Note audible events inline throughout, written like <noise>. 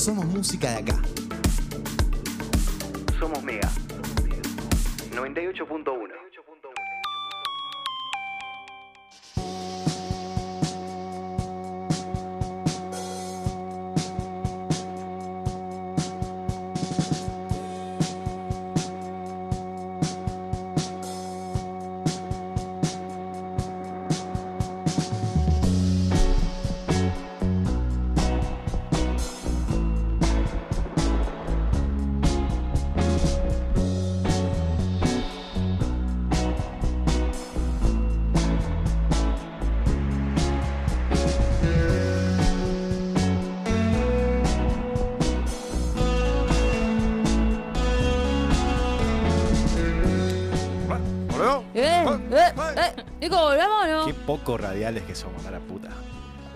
somos música de acá. Somos Mega. 98.1. Nico, ¿volvemos o no? Qué poco radiales que somos, a la puta.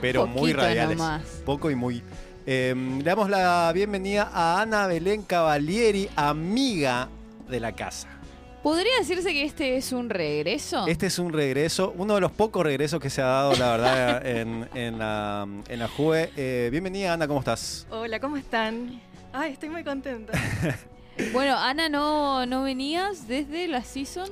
Pero muy radiales. nomás. Poco y muy. Eh, le damos la bienvenida a Ana Belén Cavalieri, amiga de la casa. ¿Podría decirse que este es un regreso? Este es un regreso, uno de los pocos regresos que se ha dado, la verdad, <laughs> en, en la, en la JUE. Eh, bienvenida, Ana, ¿cómo estás? Hola, ¿cómo están? Ay, estoy muy contenta. <laughs> Bueno, Ana, ¿no, ¿no venías desde la season?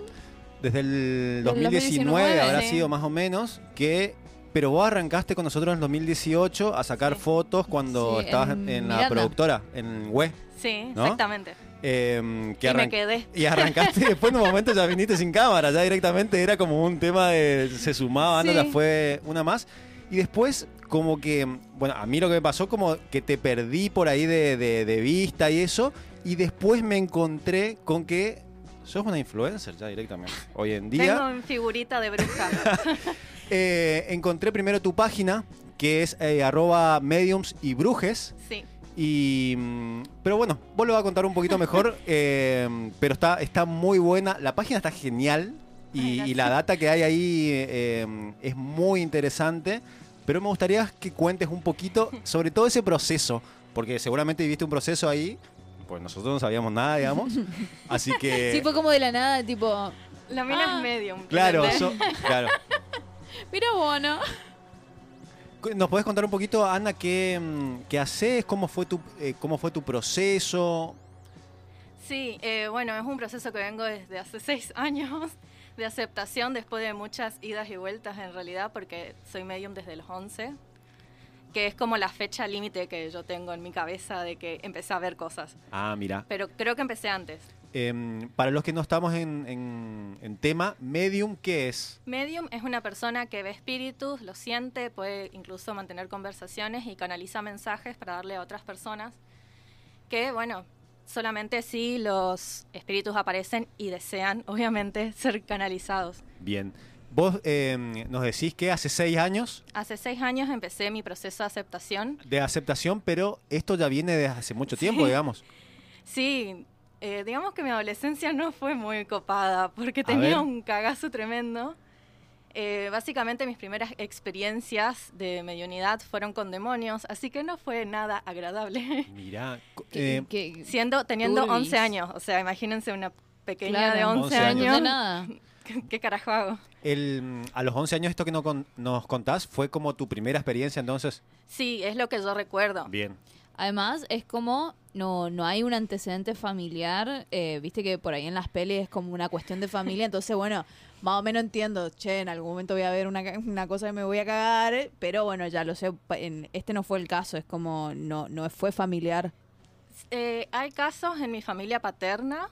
Desde el Del 2019, 2019, habrá sí. sido más o menos, que... Pero vos arrancaste con nosotros en el 2018 a sacar Sí. fotos cuando Sí, estabas en en, la productora, en WE. Sí, ¿No? exactamente. eh, que y me quedé. Y arrancaste y <laughs> después en un momento ya viniste sin cámara, ya directamente era como un tema de se sumaba, Sí. ya fue una más. Y después como que, bueno, a mí lo que me pasó como que te perdí por ahí de, de- de vista y eso, y después me encontré con que sos una influencer ya directamente. Hoy en día Tengo en figurita de bruja. <laughs> eh, encontré primero tu página, que es eh, arroba mediums y brujes. Sí. Y, mm, pero bueno, vos lo vas a contar un poquito mejor, <laughs> eh, pero está, está muy buena. La página está genial y, Ay, gracias. y la data que hay ahí eh, es muy interesante. Pero me gustaría que cuentes un poquito <laughs> sobre todo ese proceso, porque seguramente viviste un proceso ahí, pues nosotros no sabíamos nada, digamos. <laughs> Así que, Sí, fue como de la nada, tipo, La mina Ah. es medium. claro, <laughs> claro. mira bueno. ¿Nos podés contar un poquito, Ana, qué, mm, qué haces? ¿Cómo fue tu, eh, cómo fue tu proceso? Sí, eh, bueno, es un proceso que vengo desde hace seis <laughs> años de aceptación después de muchas idas y vueltas en realidad, porque soy medium desde los 11, que es como la fecha límite que yo tengo en mi cabeza de que empecé a ver cosas. Ah, mira. Pero creo que empecé antes. Em, para los que no estamos en, en- en tema, medium, ¿qué es? Medium es una persona que ve espíritus, lo siente, puede incluso mantener conversaciones y canaliza mensajes para darle a otras personas que, bueno, solamente si los espíritus aparecen y desean, obviamente, <laughs> ser canalizados. Bien. Vos em, nos decís que hace seis años Hace seis años empecé mi proceso de aceptación. de aceptación, pero esto ya viene desde hace mucho tiempo, digamos. Sí, eh, digamos que mi adolescencia no fue muy copada porque A tenía ver. un cagazo tremendo. Eh, básicamente mis primeras experiencias de mediunidad fueron con demonios, así que no fue nada agradable. <laughs> Mirá. eh, Siendo, teniendo Turbis. 11 años, o sea, imagínense una pequeña Claro. de 11, 11 años. no años. de nada. <laughs> ¿Qué, <laughs> qué carajo hago? el, mm, a los 11 años esto que no con- nos contás fue como tu primera experiencia, entonces. Sí, es lo que yo recuerdo. Bien. Además, es como no, no hay un antecedente familiar. eh, Viste que por ahí en las pelis es como una cuestión de familia. Entonces, bueno, más o menos entiendo. Che, en algún momento voy a ver una, una cosa que me voy a cagar. Pero bueno, ya lo sé. En, este no fue el caso. Es como no, no fue familiar. Eh, hay casos en mi familia paterna,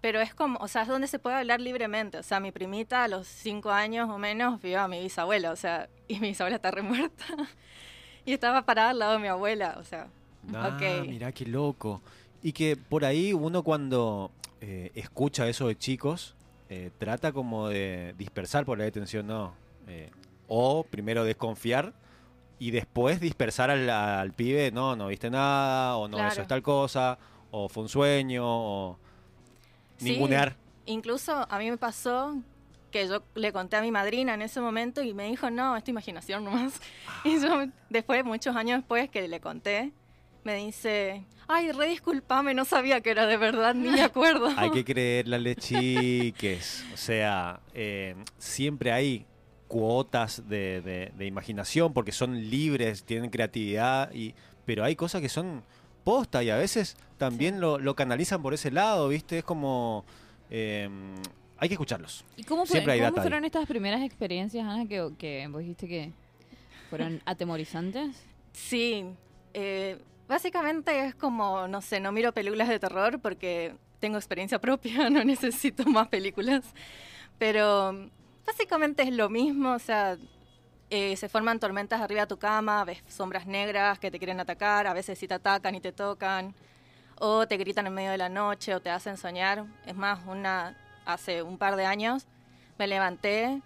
pero es como, o sea, es donde se puede hablar libremente. O sea, mi primita a los cinco años o menos vio a mi bisabuela, o sea, y mi bisabuela está remuerta. <laughs> y estaba parada al lado de mi abuela, o sea, Ah, ok. mirá qué loco. Y que por ahí uno cuando eh, escucha eso de chicos, eh, trata como de dispersar por la detención, no. Eh, o primero desconfiar y después dispersar al, al pibe, no, no viste nada, o no, Claro. eso es tal cosa, o fue un sueño, o Sí, ningunear. Incluso a mí me pasó que yo le conté a mi madrina en ese momento y me dijo, no, es tu imaginación nomás. <laughs> Y yo, después, muchos años después que le conté, me dice, ay, re disculpame, no sabía que era de verdad, ni me acuerdo. <laughs> Hay que <laughs> creerle a las chiques. O sea, eh, siempre hay cuotas de, de- de imaginación porque son libres, tienen creatividad, y, pero hay cosas que son posta y a veces también lo, lo canalizan por ese lado, ¿viste? Es como... eh, hay que escucharlos. ¿Y cómo, fue- Siempre hay cómo data ahí. fueron estas primeras experiencias, Ana, que, que vos dijiste que fueron <laughs> atemorizantes? Sí, eh, básicamente es como, no sé, no miro películas de terror porque tengo experiencia <laughs> propia, no necesito más películas. Pero básicamente es lo mismo, o sea, eh, se forman tormentas arriba de tu cama, ves sombras negras que te quieren atacar, a veces sí te atacan y te tocan, o te gritan en medio de la noche o te hacen soñar. Es más, una hace un par de años me levanté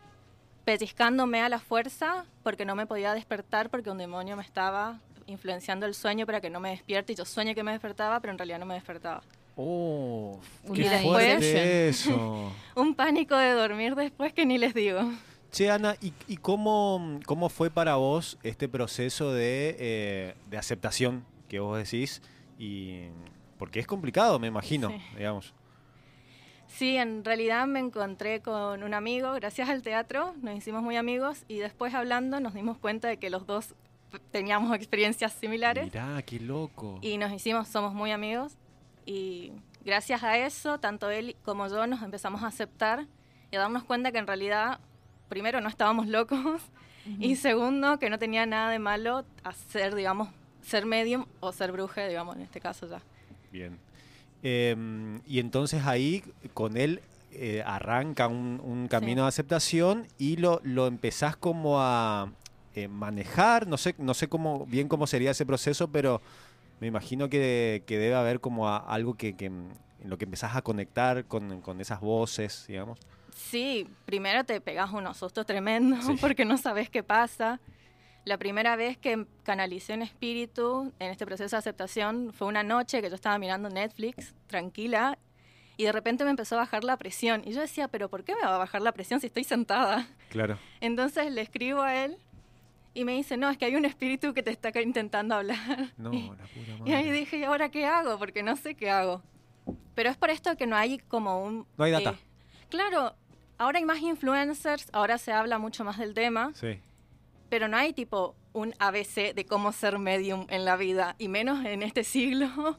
pellizcándome a la fuerza porque no me podía despertar porque un demonio me estaba influenciando el sueño para que no me despierte y yo sueño que me despertaba, pero en realidad no me despertaba. Oh, después- fuerte <laughs> eso. Un pánico de dormir después que ni les digo. Che, Ana, ¿y, y cómo, cómo fue para vos este proceso de, eh, de aceptación que vos decís? Y, porque es complicado, me imagino, Sí. digamos. Sí, en realidad me encontré con un amigo, gracias al teatro, nos hicimos muy amigos y después hablando nos dimos cuenta de que los dos teníamos experiencias similares. Mirá, qué loco. y nos hicimos, somos muy amigos y gracias a eso, tanto él como yo nos empezamos a aceptar y a darnos cuenta que en realidad, primero, no estábamos locos y segundo, que no tenía nada de malo hacer, digamos, ser medium o ser bruje, digamos, en este caso ya. Bien. Em, y entonces ahí con él eh, arranca un, un camino de aceptación y lo, lo empezás como a eh, manejar, no sé, no sé cómo, bien cómo sería ese proceso, pero me imagino que, que debe haber como a- algo que, que, en lo que empezás a conectar con, con esas voces, digamos. Sí, primero te pegas unos sustos tremendos Sí. <laughs> porque no sabes qué pasa. La primera vez que canalicé un espíritu en este proceso de aceptación fue una noche que yo estaba mirando Netflix, tranquila, y de repente me empezó a bajar la presión. Y yo decía, pero ¿por qué me va a bajar la presión si estoy sentada? Claro. Entonces le escribo a él y me dice, no, es que hay un espíritu que te está intentando hablar. No, Y- la puta y ahí madre. dije, ¿y ahora qué hago? Porque no sé qué hago. Pero es por esto que no hay como un... No hay data. eh, claro, ahora hay más influencers, ahora se habla mucho más del tema, Sí. pero no hay tipo un ABC de cómo ser medium en la vida, y menos en este siglo. <laughs>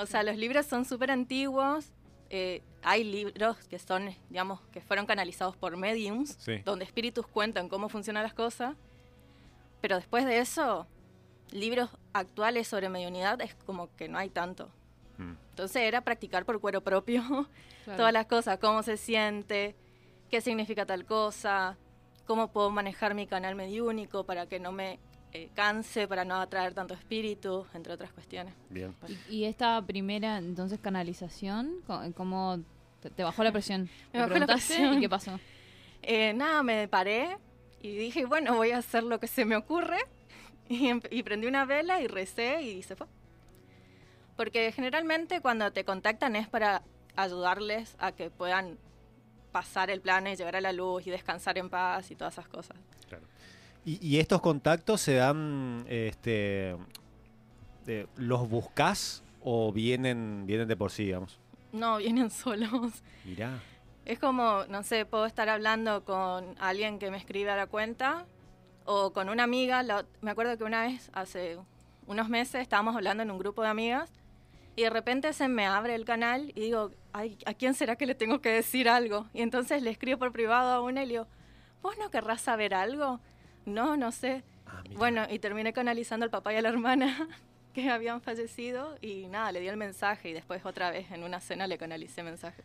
O sea, los libros son súper antiguos, eh, hay libros que son, digamos, que fueron canalizados por mediums, Sí. donde espíritus cuentan cómo funcionan las cosas, pero después de eso, libros actuales sobre mediunidad es como que no hay tanto. Mm. Entonces era practicar por cuero propio <laughs> Claro. todas las cosas, cómo se siente, qué significa tal cosa, cómo puedo manejar mi canal mediúnico para que no me eh, canse, para no atraer tanto espíritu, entre otras cuestiones. Bien. ¿Y, y esta primera, entonces, canalización, co- cómo te, te bajó la presión? <laughs> Me ¿Le bajó la preguntaste presión. ¿Y qué pasó? <laughs> Eh, nada, me paré y dije, bueno, voy a hacer lo que se me ocurre. <laughs> Y, empe- y prendí una vela y recé y se fue. Porque generalmente cuando te contactan es para ayudarles a que puedan pasar el plano y llegar a la luz y descansar en paz y todas esas cosas. Y, y estos contactos se dan, este, de- ¿los buscas o vienen, vienen de por sí, digamos? No, vienen <laughs> solos. Mirá. Es como, no sé, puedo estar hablando con alguien que me escribe a la cuenta o con una amiga. la- me acuerdo que una vez, hace unos meses, estábamos hablando en un grupo de amigas y de repente se me abre el canal y digo, Ay, ¿a quién será que le tengo que decir algo? Y entonces le escribo por privado a una y le digo, ¿vos no querrás saber algo? No, no sé. Ah. Bueno, y terminé canalizando al papá y a la hermana <laughs> que habían fallecido y nada, le di el mensaje y después otra vez en una cena le canalicé mensajes.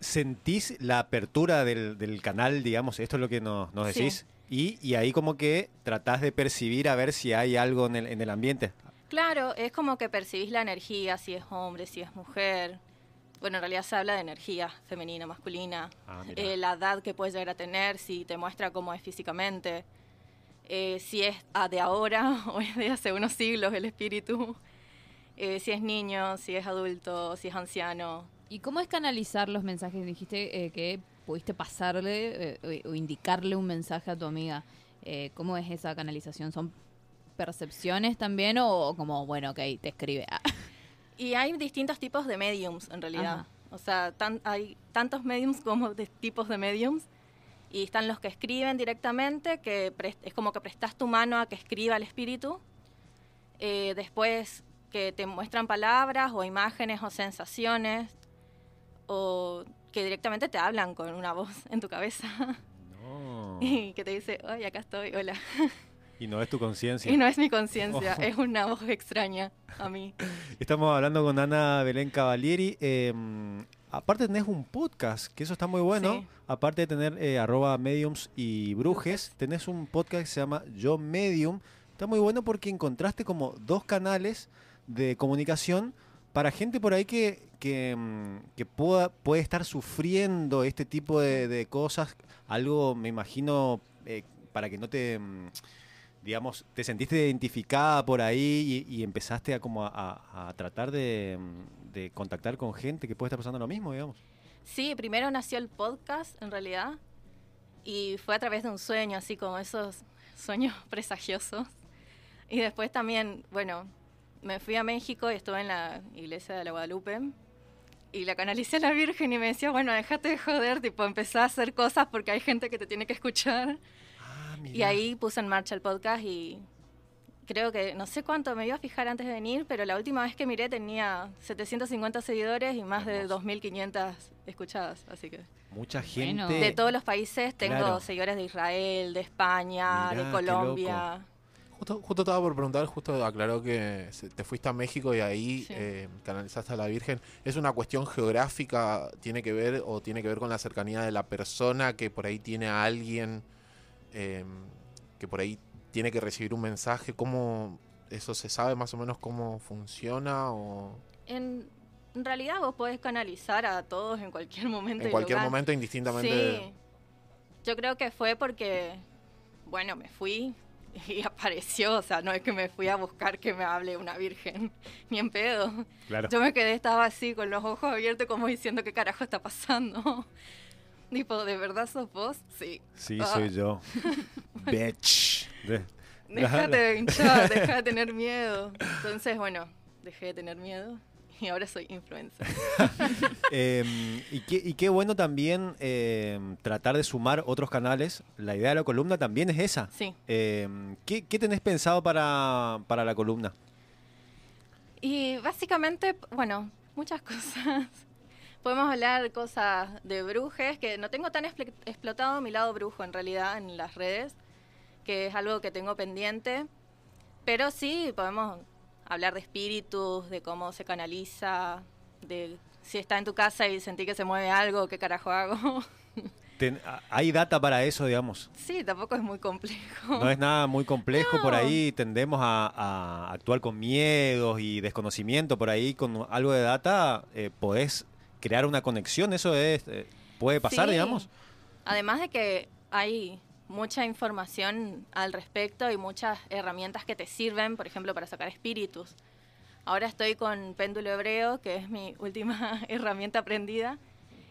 ¿Sentís la apertura del, del canal, digamos? Esto es lo que nos, nos Sí. decís. Y, y ahí como que tratás de percibir a ver si hay algo en el, en el ambiente. Claro, es como que percibís la energía, si es hombre, si es mujer. Bueno, en realidad se habla de energía femenina, masculina, Ah, eh, la edad que puedes llegar a tener, si te muestra cómo es físicamente, eh, si es ah, de ahora <laughs> o es de hace unos siglos el espíritu, eh, si es niño, si es adulto, si es anciano. ¿Y cómo es canalizar los mensajes? Dijiste eh, que pudiste pasarle eh, o o indicarle un mensaje a tu amiga. Eh, ¿Cómo es esa canalización? ¿Son percepciones también o como, bueno, ok, te escribe? Ah, Y hay distintos tipos de mediums, en realidad. Ajá. O sea, tan- hay tantos mediums como de tipos de mediums. Y están los que escriben directamente, que es como que prestas tu mano a que escriba el espíritu. Eh, después que te muestran palabras o imágenes o sensaciones, o que directamente te hablan con una voz en tu cabeza No. <laughs> y que te dice, ay, acá estoy, hola. <laughs> Y no es tu conciencia. Y no es mi conciencia, Ojo. es una voz extraña a mí. <laughs> Estamos hablando con Ana Belén Cavalieri. eh, aparte tenés un podcast, que eso está muy bueno. Sí. Aparte de tener eh, arroba mediums y brujes, tenés un podcast que se llama Yo Medium. Está muy bueno porque encontraste como dos canales de comunicación para gente por ahí que, que, que pueda, puede estar sufriendo este tipo de, de cosas. Algo, me imagino, eh, para que no te... digamos, te sentiste identificada por ahí y, y empezaste a como a, a- a tratar de, mm, de contactar con gente que puede estar pasando lo mismo, digamos. Sí, primero nació el podcast, en realidad, y fue a través de un sueño, así como esos sueños <laughs> presagiosos. Y después también, bueno, me fui a México y estuve en la iglesia de la Guadalupe. Y la canalicé a la Virgen y me decía, bueno, déjate de joder, tipo, empezá a hacer cosas porque hay gente que te tiene que escuchar. Y ahí puse en marcha el podcast y creo que, no sé cuánto me iba a fijar antes de venir, pero la última vez que miré tenía 750 seguidores y más de Hermoso. 2.500 escuchadas, así que... Mucha Bueno. gente. De todos los países tengo Claro. seguidores de Israel, de España, Mirá, de qué Colombia. Justo, justo estaba por preguntar, justo aclaró que se- te fuiste a México y ahí Sí. eh, canalizaste a la Virgen. ¿Es una cuestión geográfica, tiene que ver o tiene que ver con la cercanía de la persona que por ahí tiene a alguien eh, que por ahí tiene que recibir un mensaje? ¿Cómo eso se sabe más o menos cómo funciona? O En, en realidad vos podés canalizar a todos en cualquier momento. en cualquier lugar. momento, indistintamente. Sí. Yo creo que fue porque, bueno, me fui y <laughs> apareció. O sea, no es que me fui a buscar que me hable una virgen, <laughs> ni en pedo. Claro. Yo me quedé, estaba así, con los ojos abiertos, como diciendo, ¿qué carajo está pasando? <laughs> Tipo, ¿de verdad sos vos? Sí. Sí, Ah. soy yo. <laughs> Bitch. De- Déjate de hinchar, <laughs> deja de tener miedo. Entonces, bueno, dejé de tener miedo y ahora soy influencer. Eh, y, qué, y qué bueno también eh, tratar de sumar otros canales. La idea de la columna también es esa. Sí. Eh, ¿qué, qué tenés pensado para, para la columna? Y básicamente, bueno, muchas cosas. Podemos hablar cosas de brujes, que no tengo tan expl- explotado mi lado brujo en realidad en las redes, que es algo que tengo pendiente. Pero sí, podemos hablar de espíritus, de cómo se canaliza, de si está en tu casa y sentí que se mueve algo, qué carajo hago. <laughs> Ten- ¿Hay data para eso, digamos? Sí, tampoco es muy complejo. No es nada muy complejo, por ahí tendemos a, a actuar con miedos y desconocimiento, por ahí con algo de data eh, podés crear una conexión, eso es, eh, puede pasar, Sí. digamos. Además de que hay mucha información al respecto y muchas herramientas que te sirven, por ejemplo, para sacar espíritus. Ahora estoy con péndulo hebreo, que es mi <laughs> última herramienta aprendida,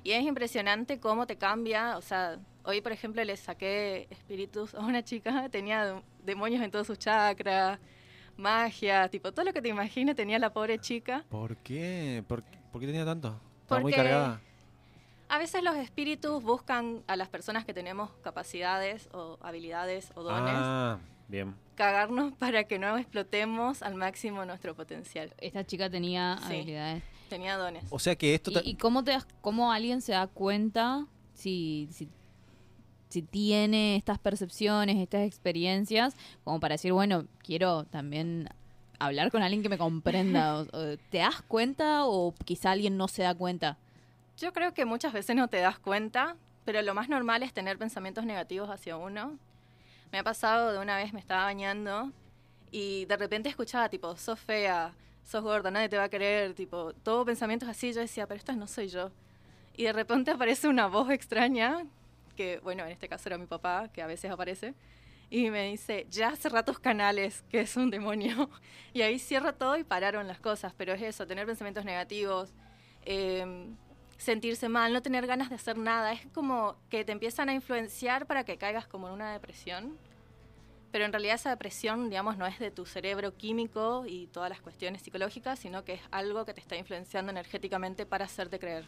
y es impresionante cómo te cambia. O sea, hoy, por ejemplo, le saqué espíritus a una chica, <laughs> tenía de- demonios en todos sus chakras, magia, tipo, todo lo que te imagines tenía la pobre chica. ¿Por qué? ¿Por, por qué tenía tanto? Estaba muy Porque cargada. A veces los espíritus buscan a las personas que tenemos capacidades o habilidades o dones, Ah, bien. cagarnos para que no explotemos al máximo nuestro potencial. Esta chica tenía Sí. habilidades. Tenía dones. O sea que esto... ¿Y, y cómo, te das, cómo alguien se da cuenta si, si, si tiene estas percepciones, estas experiencias, como para decir, bueno, quiero también hablar con alguien que me comprenda? ¿Te das cuenta o quizá alguien no se da cuenta? Yo creo que muchas veces no te das cuenta, pero lo más normal es tener pensamientos negativos hacia uno. Me ha pasado de una vez me estaba bañando y de repente escuchaba tipo, sos fea, sos gorda, nadie te va a querer, tipo, todo pensamientos así. Yo decía, pero esto no soy yo. Y de repente aparece una voz extraña, que bueno, en este caso era mi papá, que a veces aparece, y me dice, ya cerrá tus canales, que es un demonio. <laughs> Y ahí cierro todo y pararon las cosas, pero es eso, tener pensamientos negativos. em, sentirse mal, no tener ganas de hacer nada. Es como que te empiezan a influenciar para que caigas como en una depresión. Pero en realidad esa depresión, digamos, no es de tu cerebro químico y todas las cuestiones psicológicas, sino que es algo que te está influenciando energéticamente para hacerte creer.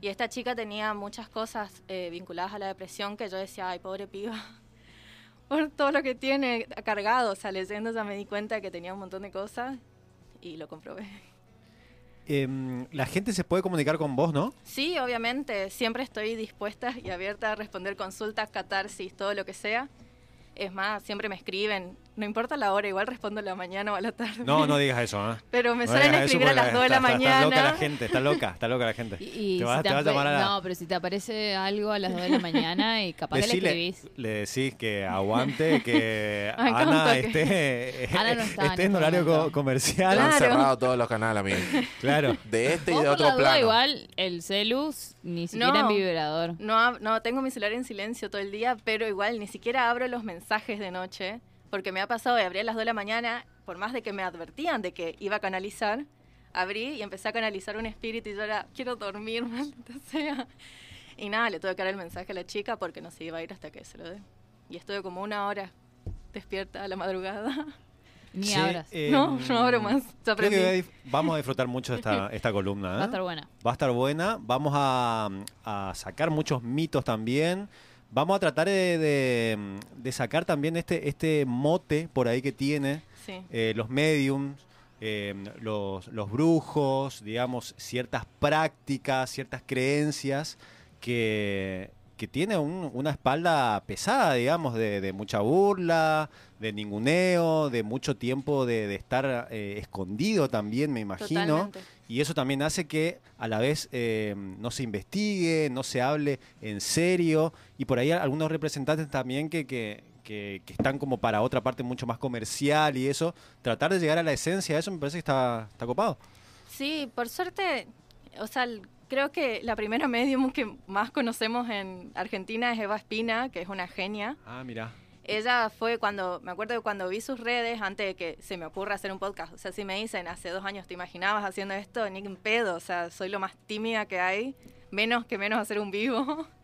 Y esta chica tenía muchas cosas eh, vinculadas a la depresión que yo decía, ay, pobre piba, por todo lo que tiene cargado. O sea, leyendo ya me di cuenta que tenía un montón de cosas y lo comprobé. Em, la gente se puede comunicar con vos, ¿no? Sí, obviamente, siempre estoy dispuesta y abierta a responder consultas, catarsis, todo lo que sea. Es más, siempre me escriben, no importa la hora, igual respondo a la mañana o a la tarde. No, no digas eso, ¿eh? Pero me No suelen digas eso escribir a las 2 de la mañana. Está loca la gente, está loca, está loca la gente. Y, y Te si va- te va a llamar a la- No, pero si te aparece algo a las 2 de la mañana y capaz que le escribís. le decís que aguante, que <laughs> Ana esté, Ana no <laughs> está en esté en este horario co- comercial. Claro. cerrados todos los canales, amigo. <laughs> Claro. De este y de por la otro duda, plano. igual el celus ni siquiera en No. vibrador. No, no, tengo mi celular en silencio todo el día, pero igual ni siquiera abro los mensajes de noche, porque me ha pasado de abrir a las 2 de la mañana, por más de que me advertían de que iba a canalizar, abrí y empecé a canalizar un espíritu y yo era, quiero dormir, <laughs> maldita sea. Y nada, le tuve que dar el mensaje a la chica porque no se iba a ir hasta que se lo dé. Y estuve como una hora despierta a la madrugada. Ni Che, abras. eh, no, no abro más. Creo que vamos a disfrutar mucho de esta, <laughs> esta columna. ¿eh? Va a estar buena. Va a estar buena. Vamos a, a sacar muchos mitos también. Vamos a tratar de, de- de sacar también este, este mote por ahí que tiene Sí. eh, los mediums, eh, los, los brujos, digamos, ciertas prácticas, ciertas creencias que, que tiene un- una espalda pesada, digamos, de, de mucha burla, de ninguneo, de mucho tiempo de, de estar eh, escondido también, me imagino. Totalmente. Y eso también hace que a la vez eh, no se investigue, no se hable en serio. Y por ahí algunos representantes también que, que, que- que están como para otra parte mucho más comercial y eso. Tratar de llegar a la esencia de eso me parece que está, está copado. Sí, por suerte, o sea, creo que la primera medium que más conocemos en Argentina es Eva Espina, que es una genia. Ah, mira. Ella fue cuando, me acuerdo de cuando vi sus redes, antes de que se me ocurra hacer un podcast. O sea, si me dicen, hace dos años te imaginabas haciendo esto, ni en pedo. O sea, soy lo más tímida que hay, menos que menos hacer un vivo. <laughs>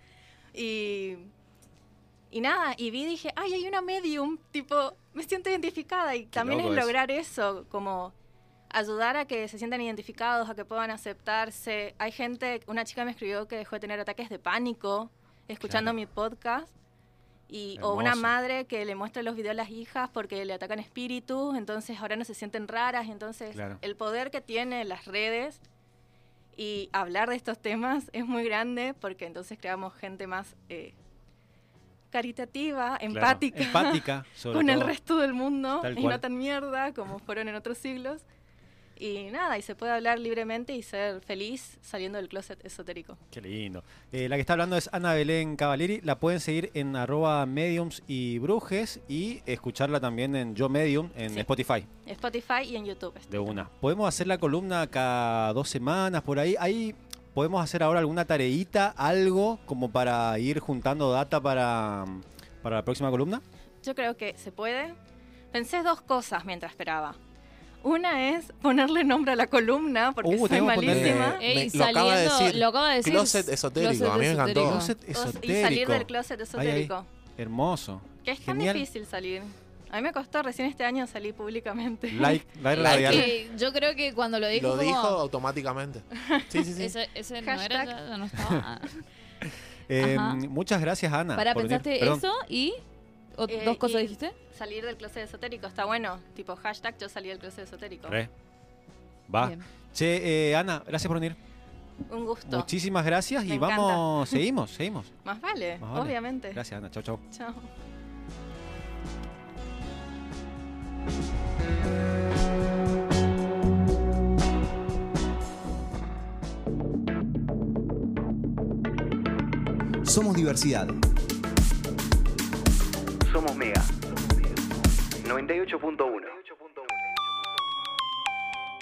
Y, y nada, y vi dije, ay, hay una medium, tipo, me siento identificada. Y también es eso. lograr eso, como ayudar a que se sientan identificados, a que puedan aceptarse. Hay gente, una chica me escribió que dejó de tener ataques de pánico escuchando Claro. mi podcast. Y, o una madre que le muestra los videos a las hijas porque le atacan espíritus, entonces ahora no se sienten raras. Entonces, Claro. el poder que tiene las redes y hablar de estos temas es muy grande porque entonces creamos gente más eh, caritativa, Claro. empática, <laughs> sobre con el resto del mundo Tal y cual. no tan mierda como fueron en otros siglos. Y nada, y se puede hablar libremente y ser feliz saliendo del closet esotérico. Qué lindo. Eh, la que está hablando es Ana Belén Cavalieri. La pueden seguir en arroba mediums y brujes y escucharla también en Yo Medium en Sí. Spotify. Spotify y en YouTube. De una. Podemos hacer la columna cada dos semanas por ahí. Ahí podemos hacer ahora alguna tareita, algo como para ir juntando data para, para la próxima columna. Yo creo que se puede. Pensé dos cosas mientras esperaba. Una es ponerle nombre a la columna, porque Uh, soy ponerle- malísima. Ey, me- lo acaba de saliendo- decir. lo acaba de decir. Closet esotérico, a mí me encantó. esotérico. Closet O- Y esotérico. salir del closet Ahí, ahí. esotérico. Hermoso. Que es tan Genial. difícil salir. A mí me costó recién este año salir públicamente. Like, like <laughs> radial. que yo creo que cuando lo dijo, Lo como, dijo automáticamente. Sí, sí, sí. <laughs> ese, ese no era, ya- no estaba. <laughs> Eh, muchas gracias, Ana. Para, por venir. pensaste Perdón. eso y o- Eh, dos cosas dijiste. Salir del closet esotérico está bueno. Tipo hashtag yo salí del closet esotérico. Re. Va. Bien. Che, eh, Ana, gracias por venir. Un gusto. Muchísimas gracias Me y vamos, <laughs> seguimos, seguimos. Más vale, Más vale. obviamente. Gracias, Ana. Chau, chau. Chao. Somos diversidad. Somos Mega. 98.1.